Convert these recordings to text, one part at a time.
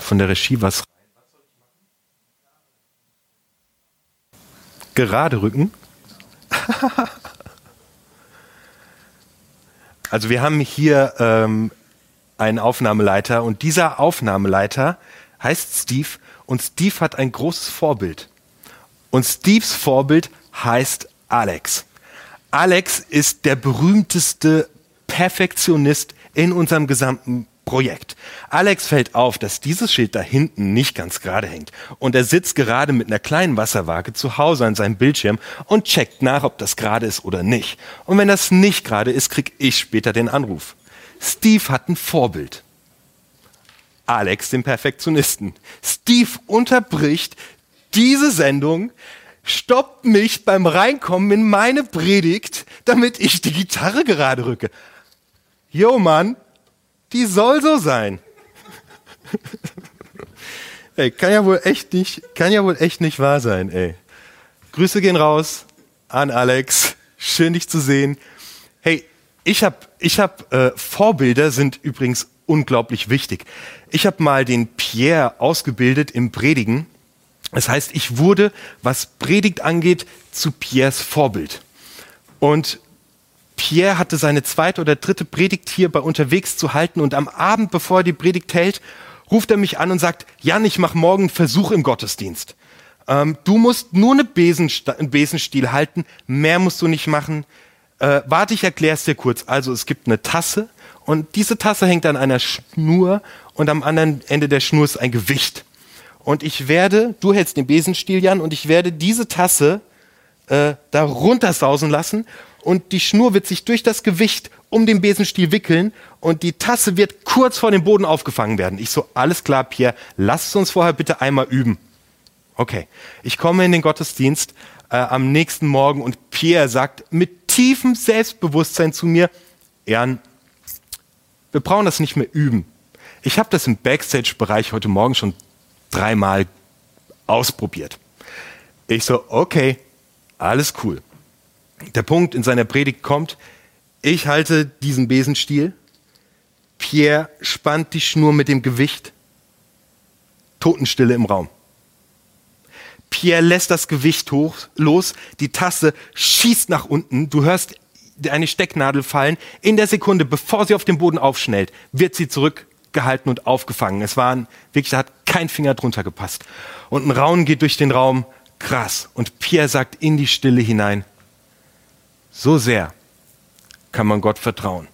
von der Regie was Gerade rücken. also wir haben hier ähm, einen Aufnahmeleiter und dieser Aufnahmeleiter heißt Steve und Steve hat ein großes Vorbild. Und Steves Vorbild heißt Alex. Alex ist der berühmteste Perfektionist in unserem gesamten Projekt. Alex fällt auf, dass dieses Schild da hinten nicht ganz gerade hängt. Und er sitzt gerade mit einer kleinen Wasserwaage zu Hause an seinem Bildschirm und checkt nach, ob das gerade ist oder nicht. Und wenn das nicht gerade ist, krieg ich später den Anruf. Steve hat ein Vorbild. Alex, den Perfektionisten. Steve unterbricht diese Sendung, stoppt mich beim Reinkommen in meine Predigt, damit ich die Gitarre gerade rücke. Jo, Mann, die soll so sein. ey, kann ja wohl echt nicht, kann ja wohl echt nicht wahr sein, ey. Grüße gehen raus an Alex. Schön dich zu sehen. Hey, ich habe ich hab, äh, Vorbilder sind übrigens unglaublich wichtig. Ich habe mal den Pierre ausgebildet im Predigen. Das heißt, ich wurde, was Predigt angeht, zu Pierres Vorbild. Und Pierre hatte seine zweite oder dritte Predigt hier bei unterwegs zu halten und am Abend, bevor er die Predigt hält, ruft er mich an und sagt, Jan, ich mache morgen einen Versuch im Gottesdienst. Ähm, du musst nur eine Besenst einen Besenstiel halten, mehr musst du nicht machen. Äh, warte, ich erkläre es dir kurz. Also es gibt eine Tasse und diese Tasse hängt an einer Schnur und am anderen Ende der Schnur ist ein Gewicht. Und ich werde, du hältst den Besenstiel, Jan, und ich werde diese Tasse äh, da runtersausen lassen und die Schnur wird sich durch das Gewicht um den Besenstiel wickeln und die Tasse wird kurz vor dem Boden aufgefangen werden. Ich so, alles klar, Pierre, lass uns vorher bitte einmal üben. Okay, ich komme in den Gottesdienst äh, am nächsten Morgen und Pierre sagt mit tiefem Selbstbewusstsein zu mir, Jan, wir brauchen das nicht mehr üben. Ich habe das im Backstage-Bereich heute Morgen schon dreimal ausprobiert. Ich so, okay, alles cool der Punkt in seiner Predigt kommt, ich halte diesen Besenstiel, Pierre spannt die Schnur mit dem Gewicht, Totenstille im Raum. Pierre lässt das Gewicht hoch, los, die Tasse schießt nach unten, du hörst eine Stecknadel fallen. In der Sekunde, bevor sie auf den Boden aufschnellt, wird sie zurückgehalten und aufgefangen. Es war wirklich, da hat kein Finger drunter gepasst. Und ein Raunen geht durch den Raum, krass. Und Pierre sagt in die Stille hinein, so sehr kann man Gott vertrauen.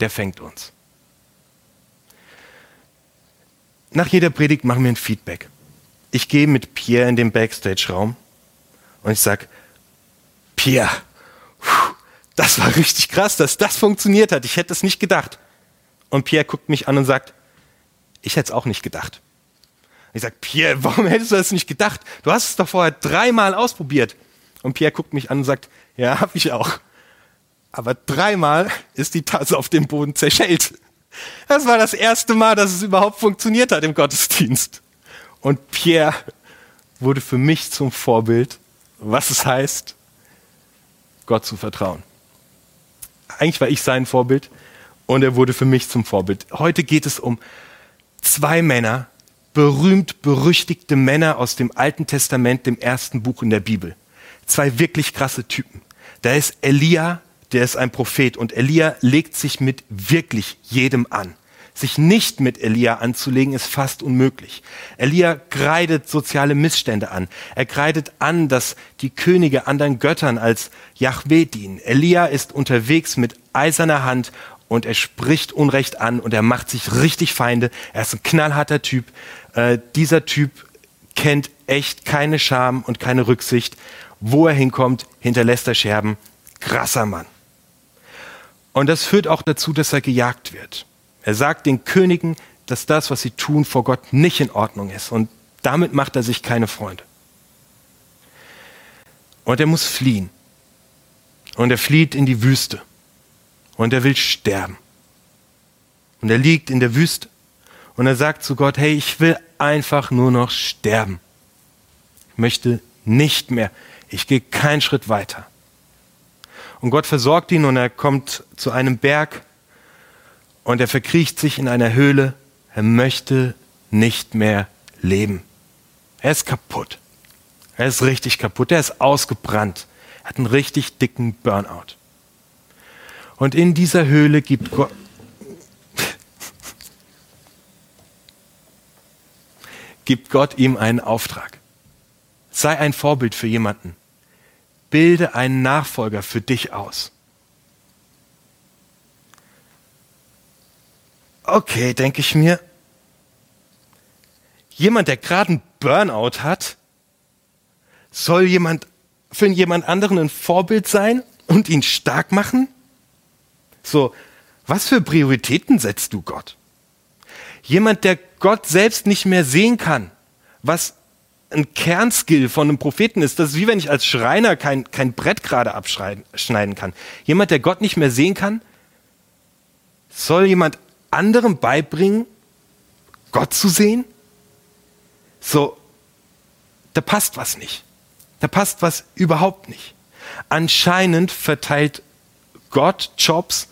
Der fängt uns. Nach jeder Predigt machen wir ein Feedback. Ich gehe mit Pierre in den Backstage-Raum und ich sage, Pierre, das war richtig krass, dass das funktioniert hat. Ich hätte es nicht gedacht. Und Pierre guckt mich an und sagt, ich hätte es auch nicht gedacht. Ich sage, Pierre, warum hättest du das nicht gedacht? Du hast es doch vorher dreimal ausprobiert. Und Pierre guckt mich an und sagt, ja, habe ich auch. Aber dreimal ist die Tasse auf dem Boden zerschellt. Das war das erste Mal, dass es überhaupt funktioniert hat im Gottesdienst. Und Pierre wurde für mich zum Vorbild, was es heißt, Gott zu vertrauen. Eigentlich war ich sein Vorbild und er wurde für mich zum Vorbild. Heute geht es um zwei Männer, berühmt berüchtigte Männer aus dem Alten Testament, dem ersten Buch in der Bibel zwei wirklich krasse Typen. Da ist Elia, der ist ein Prophet und Elia legt sich mit wirklich jedem an. Sich nicht mit Elia anzulegen ist fast unmöglich. Elia kreidet soziale Missstände an. Er kreidet an, dass die Könige anderen Göttern als Yahweh dienen. Elia ist unterwegs mit eiserner Hand und er spricht Unrecht an und er macht sich richtig Feinde. Er ist ein knallharter Typ. Äh, dieser Typ kennt echt keine Scham und keine Rücksicht wo er hinkommt, hinterlässt er Scherben. Krasser Mann. Und das führt auch dazu, dass er gejagt wird. Er sagt den Königen, dass das, was sie tun, vor Gott nicht in Ordnung ist. Und damit macht er sich keine Freunde. Und er muss fliehen. Und er flieht in die Wüste. Und er will sterben. Und er liegt in der Wüste. Und er sagt zu Gott, hey, ich will einfach nur noch sterben. Ich möchte nicht mehr ich gehe keinen Schritt weiter. Und Gott versorgt ihn und er kommt zu einem Berg und er verkriecht sich in einer Höhle. Er möchte nicht mehr leben. Er ist kaputt. Er ist richtig kaputt. Er ist ausgebrannt. Er hat einen richtig dicken Burnout. Und in dieser Höhle gibt Gott, gibt Gott ihm einen Auftrag. Sei ein Vorbild für jemanden. Bilde einen Nachfolger für dich aus. Okay, denke ich mir. Jemand, der gerade einen Burnout hat, soll jemand für jemand anderen ein Vorbild sein und ihn stark machen? So, was für Prioritäten setzt du Gott? Jemand, der Gott selbst nicht mehr sehen kann, was ein Kernskill von einem Propheten ist. Das ist wie wenn ich als Schreiner kein, kein Brett gerade abschneiden kann. Jemand, der Gott nicht mehr sehen kann, soll jemand anderem beibringen, Gott zu sehen? So, da passt was nicht. Da passt was überhaupt nicht. Anscheinend verteilt Gott Jobs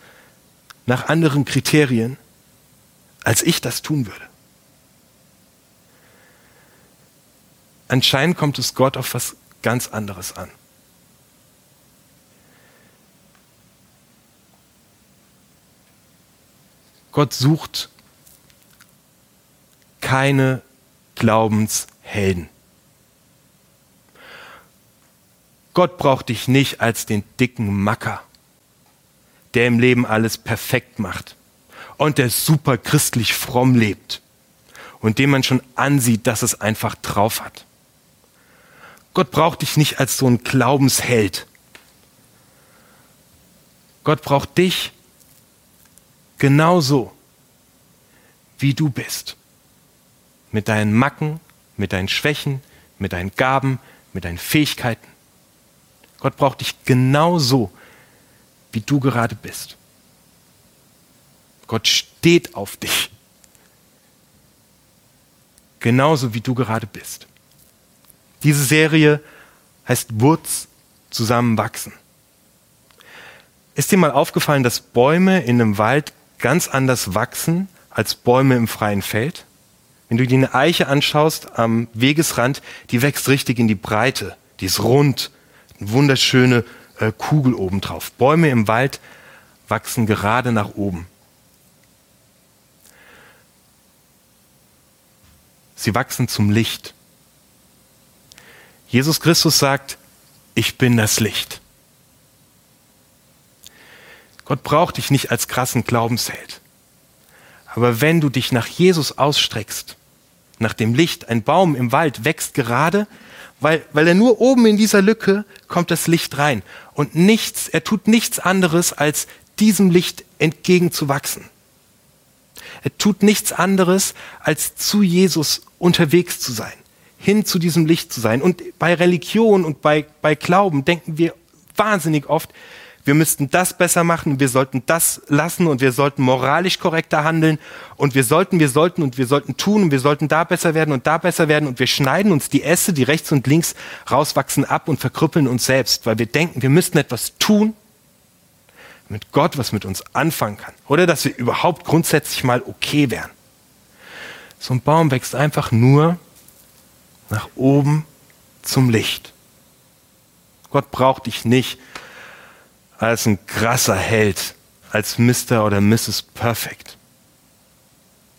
nach anderen Kriterien, als ich das tun würde. Anscheinend kommt es Gott auf was ganz anderes an. Gott sucht keine Glaubenshelden. Gott braucht dich nicht als den dicken Macker, der im Leben alles perfekt macht und der super christlich fromm lebt und dem man schon ansieht, dass es einfach drauf hat. Gott braucht dich nicht als so ein Glaubensheld. Gott braucht dich genauso, wie du bist. Mit deinen Macken, mit deinen Schwächen, mit deinen Gaben, mit deinen Fähigkeiten. Gott braucht dich genauso, wie du gerade bist. Gott steht auf dich. Genauso wie du gerade bist. Diese Serie heißt Wurz zusammenwachsen. Ist dir mal aufgefallen, dass Bäume in einem Wald ganz anders wachsen als Bäume im freien Feld? Wenn du dir eine Eiche anschaust am Wegesrand, die wächst richtig in die Breite. Die ist rund, eine wunderschöne äh, Kugel obendrauf. Bäume im Wald wachsen gerade nach oben. Sie wachsen zum Licht. Jesus Christus sagt, ich bin das Licht. Gott braucht dich nicht als krassen Glaubensheld. Aber wenn du dich nach Jesus ausstreckst, nach dem Licht, ein Baum im Wald wächst gerade, weil, weil er nur oben in dieser Lücke kommt das Licht rein. Und nichts, er tut nichts anderes, als diesem Licht entgegenzuwachsen. Er tut nichts anderes, als zu Jesus unterwegs zu sein hin zu diesem Licht zu sein. Und bei Religion und bei, bei Glauben denken wir wahnsinnig oft, wir müssten das besser machen, wir sollten das lassen und wir sollten moralisch korrekter handeln und wir sollten, wir sollten und wir sollten tun und wir sollten da besser werden und da besser werden und wir schneiden uns die Äste, die rechts und links rauswachsen, ab und verkrüppeln uns selbst, weil wir denken, wir müssten etwas tun, damit Gott was mit uns anfangen kann oder dass wir überhaupt grundsätzlich mal okay wären. So ein Baum wächst einfach nur, nach oben zum Licht. Gott braucht dich nicht als ein krasser Held, als Mr. oder Mrs. Perfect.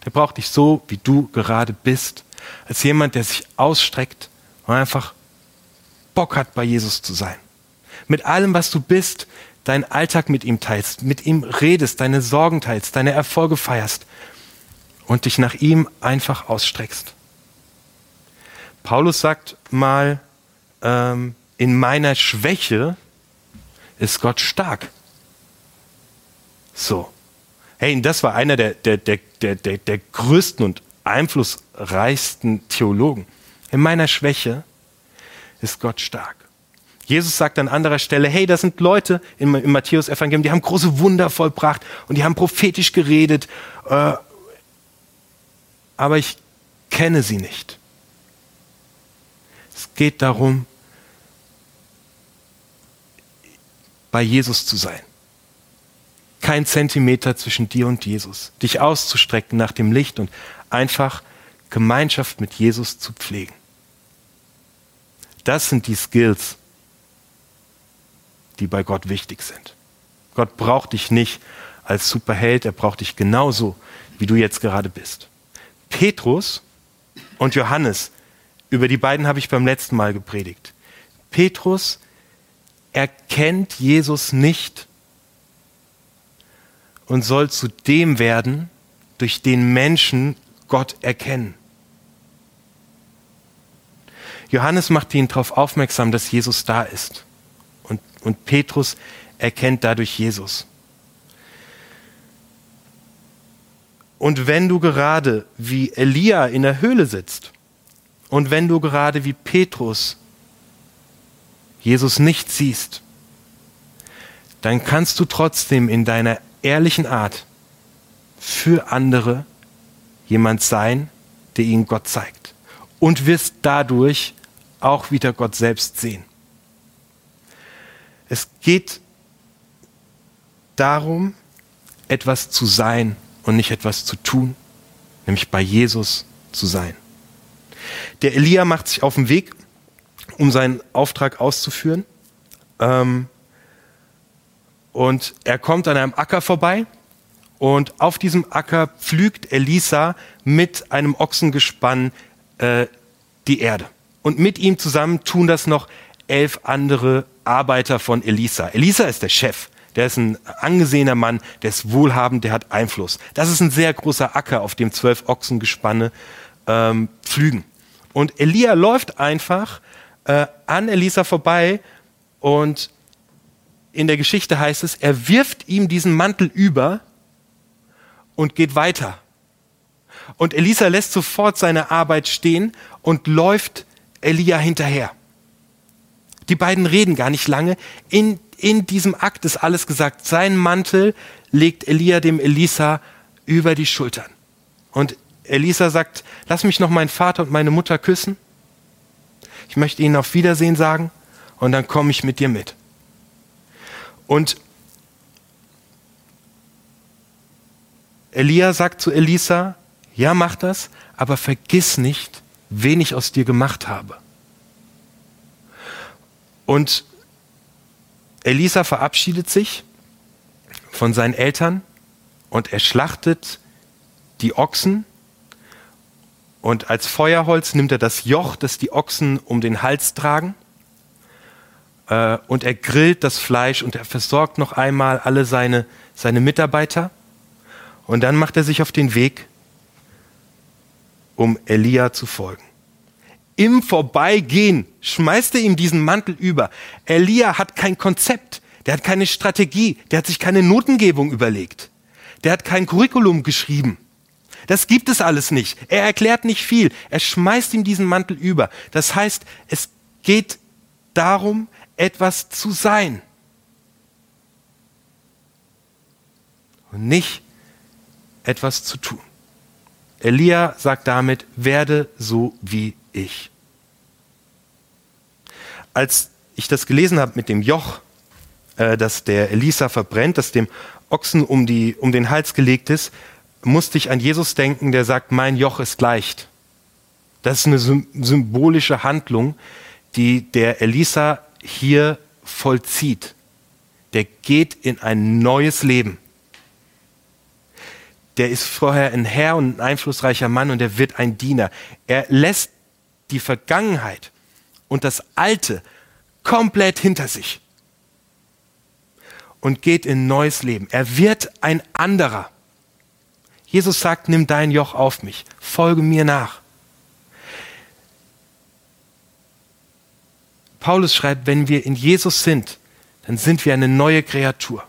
Der braucht dich so, wie du gerade bist, als jemand, der sich ausstreckt und einfach Bock hat, bei Jesus zu sein. Mit allem, was du bist, deinen Alltag mit ihm teilst, mit ihm redest, deine Sorgen teilst, deine Erfolge feierst und dich nach ihm einfach ausstreckst. Paulus sagt mal, ähm, in meiner Schwäche ist Gott stark. So. Hey, das war einer der, der, der, der, der, der größten und einflussreichsten Theologen. In meiner Schwäche ist Gott stark. Jesus sagt an anderer Stelle, hey, das sind Leute im, im Matthäus-Evangelium, die haben große Wunder vollbracht und die haben prophetisch geredet, äh, aber ich kenne sie nicht. Es geht darum, bei Jesus zu sein. Kein Zentimeter zwischen dir und Jesus. Dich auszustrecken nach dem Licht und einfach Gemeinschaft mit Jesus zu pflegen. Das sind die Skills, die bei Gott wichtig sind. Gott braucht dich nicht als Superheld, er braucht dich genauso, wie du jetzt gerade bist. Petrus und Johannes, über die beiden habe ich beim letzten Mal gepredigt. Petrus erkennt Jesus nicht und soll zu dem werden, durch den Menschen Gott erkennen. Johannes macht ihn darauf aufmerksam, dass Jesus da ist. Und, und Petrus erkennt dadurch Jesus. Und wenn du gerade wie Elia in der Höhle sitzt und wenn du gerade wie Petrus Jesus nicht siehst, dann kannst du trotzdem in deiner ehrlichen Art für andere jemand sein, der ihnen Gott zeigt und wirst dadurch auch wieder Gott selbst sehen. Es geht darum, etwas zu sein und nicht etwas zu tun, nämlich bei Jesus zu sein. Der Elia macht sich auf den Weg, um seinen Auftrag auszuführen. Ähm, und er kommt an einem Acker vorbei und auf diesem Acker pflügt Elisa mit einem Ochsengespann äh, die Erde. Und mit ihm zusammen tun das noch elf andere Arbeiter von Elisa. Elisa ist der Chef. Der ist ein angesehener Mann, der ist wohlhabend, der hat Einfluss. Das ist ein sehr großer Acker, auf dem zwölf Ochsengespanne ähm, pflügen. Und Elia läuft einfach äh, an Elisa vorbei und in der Geschichte heißt es, er wirft ihm diesen Mantel über und geht weiter. Und Elisa lässt sofort seine Arbeit stehen und läuft Elia hinterher. Die beiden reden gar nicht lange. In, in diesem Akt ist alles gesagt. Sein Mantel legt Elia dem Elisa über die Schultern. Und Elisa sagt, lass mich noch meinen Vater und meine Mutter küssen. Ich möchte ihnen auf Wiedersehen sagen und dann komme ich mit dir mit. Und Elia sagt zu Elisa, ja, mach das, aber vergiss nicht, wen ich aus dir gemacht habe. Und Elisa verabschiedet sich von seinen Eltern und er schlachtet die Ochsen. Und als Feuerholz nimmt er das Joch, das die Ochsen um den Hals tragen. Äh, und er grillt das Fleisch und er versorgt noch einmal alle seine, seine Mitarbeiter. Und dann macht er sich auf den Weg, um Elia zu folgen. Im Vorbeigehen schmeißt er ihm diesen Mantel über. Elia hat kein Konzept, der hat keine Strategie, der hat sich keine Notengebung überlegt, der hat kein Curriculum geschrieben. Das gibt es alles nicht. Er erklärt nicht viel. Er schmeißt ihm diesen Mantel über. Das heißt, es geht darum, etwas zu sein. Und nicht etwas zu tun. Elia sagt damit, werde so wie ich. Als ich das gelesen habe mit dem Joch, äh, das der Elisa verbrennt, das dem Ochsen um, die, um den Hals gelegt ist, musste ich an Jesus denken, der sagt, mein Joch ist leicht. Das ist eine symbolische Handlung, die der Elisa hier vollzieht. Der geht in ein neues Leben der ist vorher ein Herr und ein einflussreicher Mann und er wird ein Diener. Er lässt die Vergangenheit und das Alte komplett hinter sich und geht in neues Leben. Er wird ein anderer. Jesus sagt, nimm dein Joch auf mich, folge mir nach. Paulus schreibt, wenn wir in Jesus sind, dann sind wir eine neue Kreatur.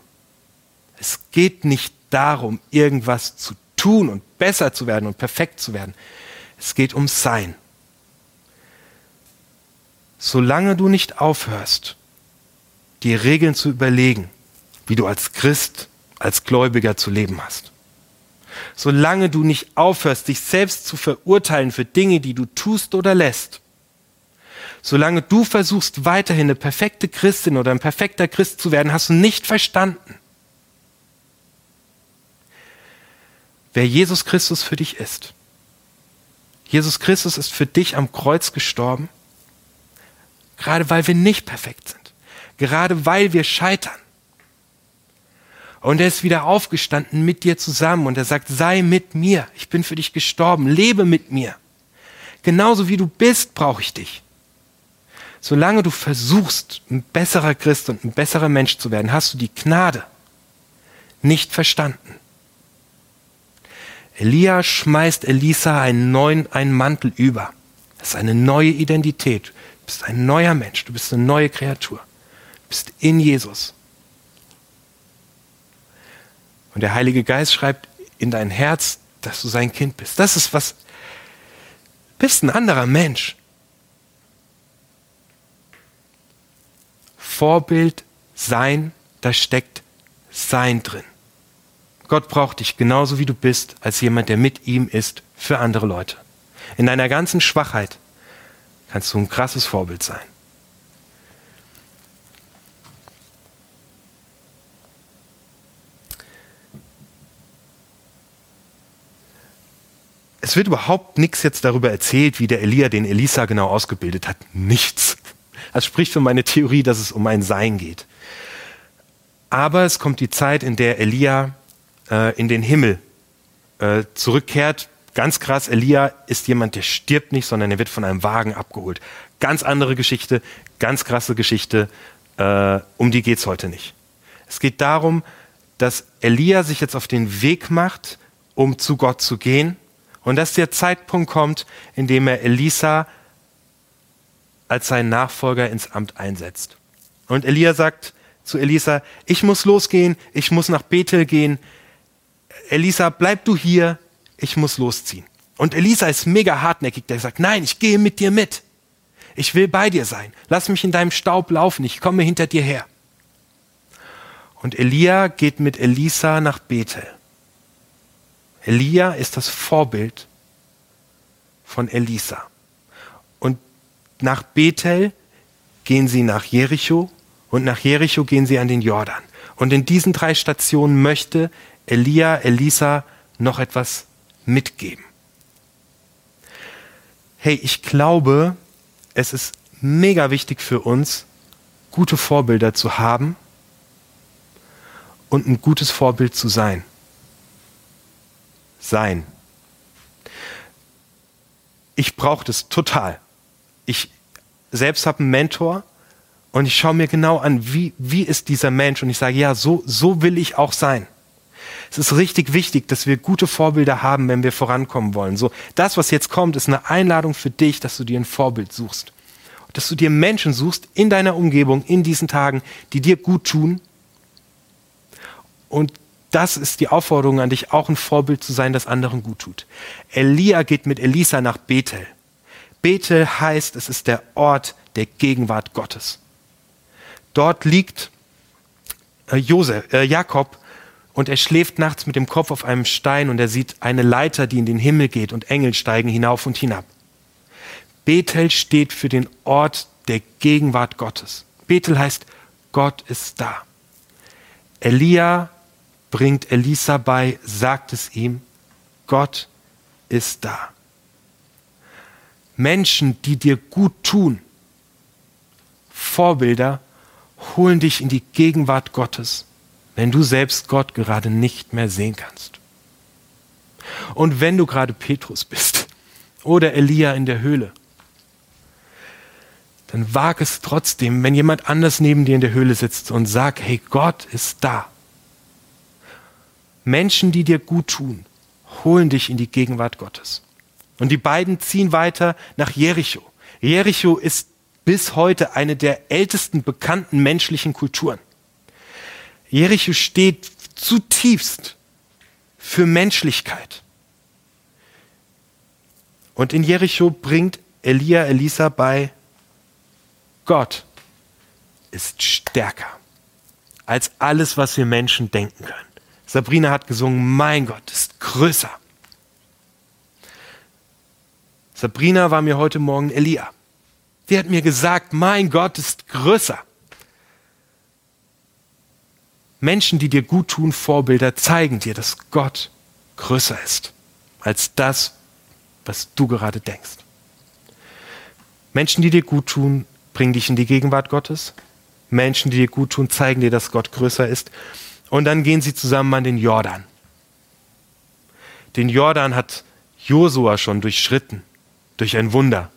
Es geht nicht darum, irgendwas zu tun und besser zu werden und perfekt zu werden. Es geht um Sein. Solange du nicht aufhörst, dir Regeln zu überlegen, wie du als Christ, als Gläubiger zu leben hast. Solange du nicht aufhörst, dich selbst zu verurteilen für Dinge, die du tust oder lässt. Solange du versuchst, weiterhin eine perfekte Christin oder ein perfekter Christ zu werden, hast du nicht verstanden, wer Jesus Christus für dich ist. Jesus Christus ist für dich am Kreuz gestorben, gerade weil wir nicht perfekt sind, gerade weil wir scheitern. Und er ist wieder aufgestanden mit dir zusammen und er sagt, sei mit mir, ich bin für dich gestorben, lebe mit mir. Genauso wie du bist, brauche ich dich. Solange du versuchst, ein besserer Christ und ein besserer Mensch zu werden, hast du die Gnade nicht verstanden. Elia schmeißt Elisa einen neuen einen Mantel über. Das ist eine neue Identität. Du bist ein neuer Mensch, du bist eine neue Kreatur. Du bist in Jesus. Und der Heilige Geist schreibt in dein Herz, dass du sein Kind bist. Das ist was. Bist ein anderer Mensch. Vorbild sein, da steckt sein drin. Gott braucht dich genauso wie du bist, als jemand, der mit ihm ist für andere Leute. In deiner ganzen Schwachheit kannst du ein krasses Vorbild sein. es wird überhaupt nichts jetzt darüber erzählt, wie der Elia den Elisa genau ausgebildet hat. Nichts. Das spricht für meine Theorie, dass es um ein Sein geht. Aber es kommt die Zeit, in der Elia äh, in den Himmel äh, zurückkehrt. Ganz krass, Elia ist jemand, der stirbt nicht, sondern er wird von einem Wagen abgeholt. Ganz andere Geschichte, ganz krasse Geschichte. Äh, um die geht es heute nicht. Es geht darum, dass Elia sich jetzt auf den Weg macht, um zu Gott zu gehen und dass der Zeitpunkt kommt, in dem er Elisa als seinen Nachfolger ins Amt einsetzt. Und Elia sagt zu Elisa, ich muss losgehen, ich muss nach Bethel gehen. Elisa, bleib du hier, ich muss losziehen. Und Elisa ist mega hartnäckig, der sagt, nein, ich gehe mit dir mit. Ich will bei dir sein. Lass mich in deinem Staub laufen, ich komme hinter dir her. Und Elia geht mit Elisa nach Bethel. Elia ist das Vorbild von Elisa. Und nach Bethel gehen sie nach Jericho und nach Jericho gehen sie an den Jordan. Und in diesen drei Stationen möchte Elia Elisa noch etwas mitgeben. Hey, ich glaube, es ist mega wichtig für uns, gute Vorbilder zu haben und ein gutes Vorbild zu sein sein. Ich brauche das total. Ich selbst habe einen Mentor und ich schaue mir genau an, wie, wie ist dieser Mensch und ich sage, ja, so, so will ich auch sein. Es ist richtig wichtig, dass wir gute Vorbilder haben, wenn wir vorankommen wollen. So, das, was jetzt kommt, ist eine Einladung für dich, dass du dir ein Vorbild suchst. Dass du dir Menschen suchst in deiner Umgebung, in diesen Tagen, die dir gut tun und das ist die Aufforderung an dich, auch ein Vorbild zu sein, das anderen gut tut. Elia geht mit Elisa nach Bethel. Bethel heißt, es ist der Ort der Gegenwart Gottes. Dort liegt äh, Josef, äh, Jakob und er schläft nachts mit dem Kopf auf einem Stein und er sieht eine Leiter, die in den Himmel geht und Engel steigen hinauf und hinab. Bethel steht für den Ort der Gegenwart Gottes. Bethel heißt, Gott ist da. Elia bringt Elisa bei, sagt es ihm, Gott ist da. Menschen, die dir gut tun, Vorbilder, holen dich in die Gegenwart Gottes, wenn du selbst Gott gerade nicht mehr sehen kannst. Und wenn du gerade Petrus bist oder Elia in der Höhle, dann wag es trotzdem, wenn jemand anders neben dir in der Höhle sitzt und sag, hey, Gott ist da. Menschen, die dir gut tun, holen dich in die Gegenwart Gottes. Und die beiden ziehen weiter nach Jericho. Jericho ist bis heute eine der ältesten bekannten menschlichen Kulturen. Jericho steht zutiefst für Menschlichkeit. Und in Jericho bringt Elia Elisa bei, Gott ist stärker als alles, was wir Menschen denken können. Sabrina hat gesungen, mein Gott ist größer. Sabrina war mir heute Morgen Elia. Die hat mir gesagt, mein Gott ist größer. Menschen, die dir gut tun, Vorbilder, zeigen dir, dass Gott größer ist als das, was du gerade denkst. Menschen, die dir gut tun, bringen dich in die Gegenwart Gottes. Menschen, die dir gut tun, zeigen dir, dass Gott größer ist. Und dann gehen sie zusammen an den Jordan. Den Jordan hat Josua schon durchschritten, durch ein Wunder.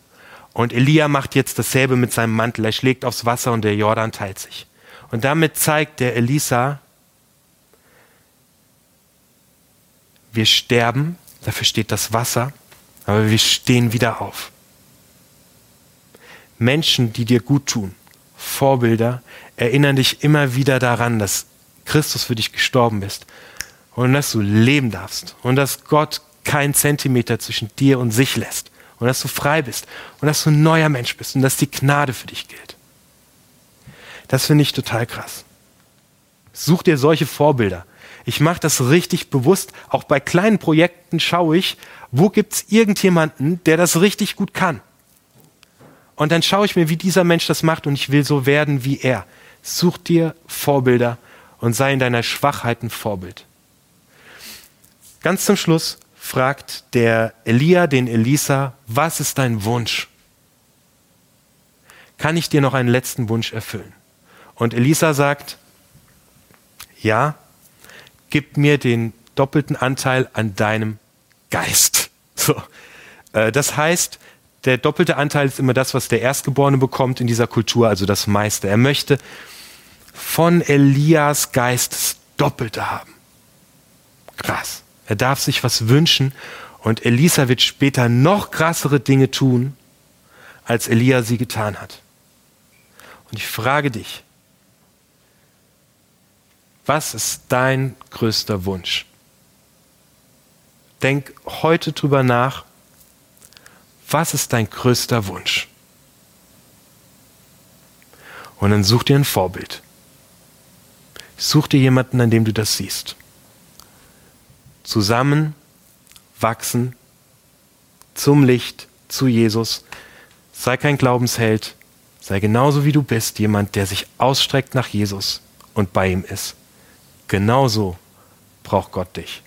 Und Elia macht jetzt dasselbe mit seinem Mantel. Er schlägt aufs Wasser und der Jordan teilt sich. Und damit zeigt der Elisa, wir sterben, dafür steht das Wasser, aber wir stehen wieder auf. Menschen, die dir gut tun, Vorbilder, erinnern dich immer wieder daran, dass Christus für dich gestorben ist und dass du leben darfst und dass Gott keinen Zentimeter zwischen dir und sich lässt und dass du frei bist und dass du ein neuer Mensch bist und dass die Gnade für dich gilt. Das finde ich total krass. Such dir solche Vorbilder. Ich mache das richtig bewusst. Auch bei kleinen Projekten schaue ich, wo gibt es irgendjemanden, der das richtig gut kann. Und dann schaue ich mir, wie dieser Mensch das macht und ich will so werden wie er. Such dir Vorbilder und sei in deiner Schwachheit ein Vorbild. Ganz zum Schluss fragt der Elia den Elisa, was ist dein Wunsch? Kann ich dir noch einen letzten Wunsch erfüllen? Und Elisa sagt, ja, gib mir den doppelten Anteil an deinem Geist. So. Äh, das heißt, der doppelte Anteil ist immer das, was der Erstgeborene bekommt in dieser Kultur, also das meiste. Er möchte von Elias Geist das Doppelte haben. Krass. Er darf sich was wünschen und Elisa wird später noch krassere Dinge tun, als Elia sie getan hat. Und ich frage dich, was ist dein größter Wunsch? Denk heute drüber nach, was ist dein größter Wunsch? Und dann such dir ein Vorbild. Such dir jemanden, an dem du das siehst. Zusammen wachsen zum Licht, zu Jesus. Sei kein Glaubensheld. Sei genauso wie du bist, jemand, der sich ausstreckt nach Jesus und bei ihm ist. Genauso braucht Gott dich.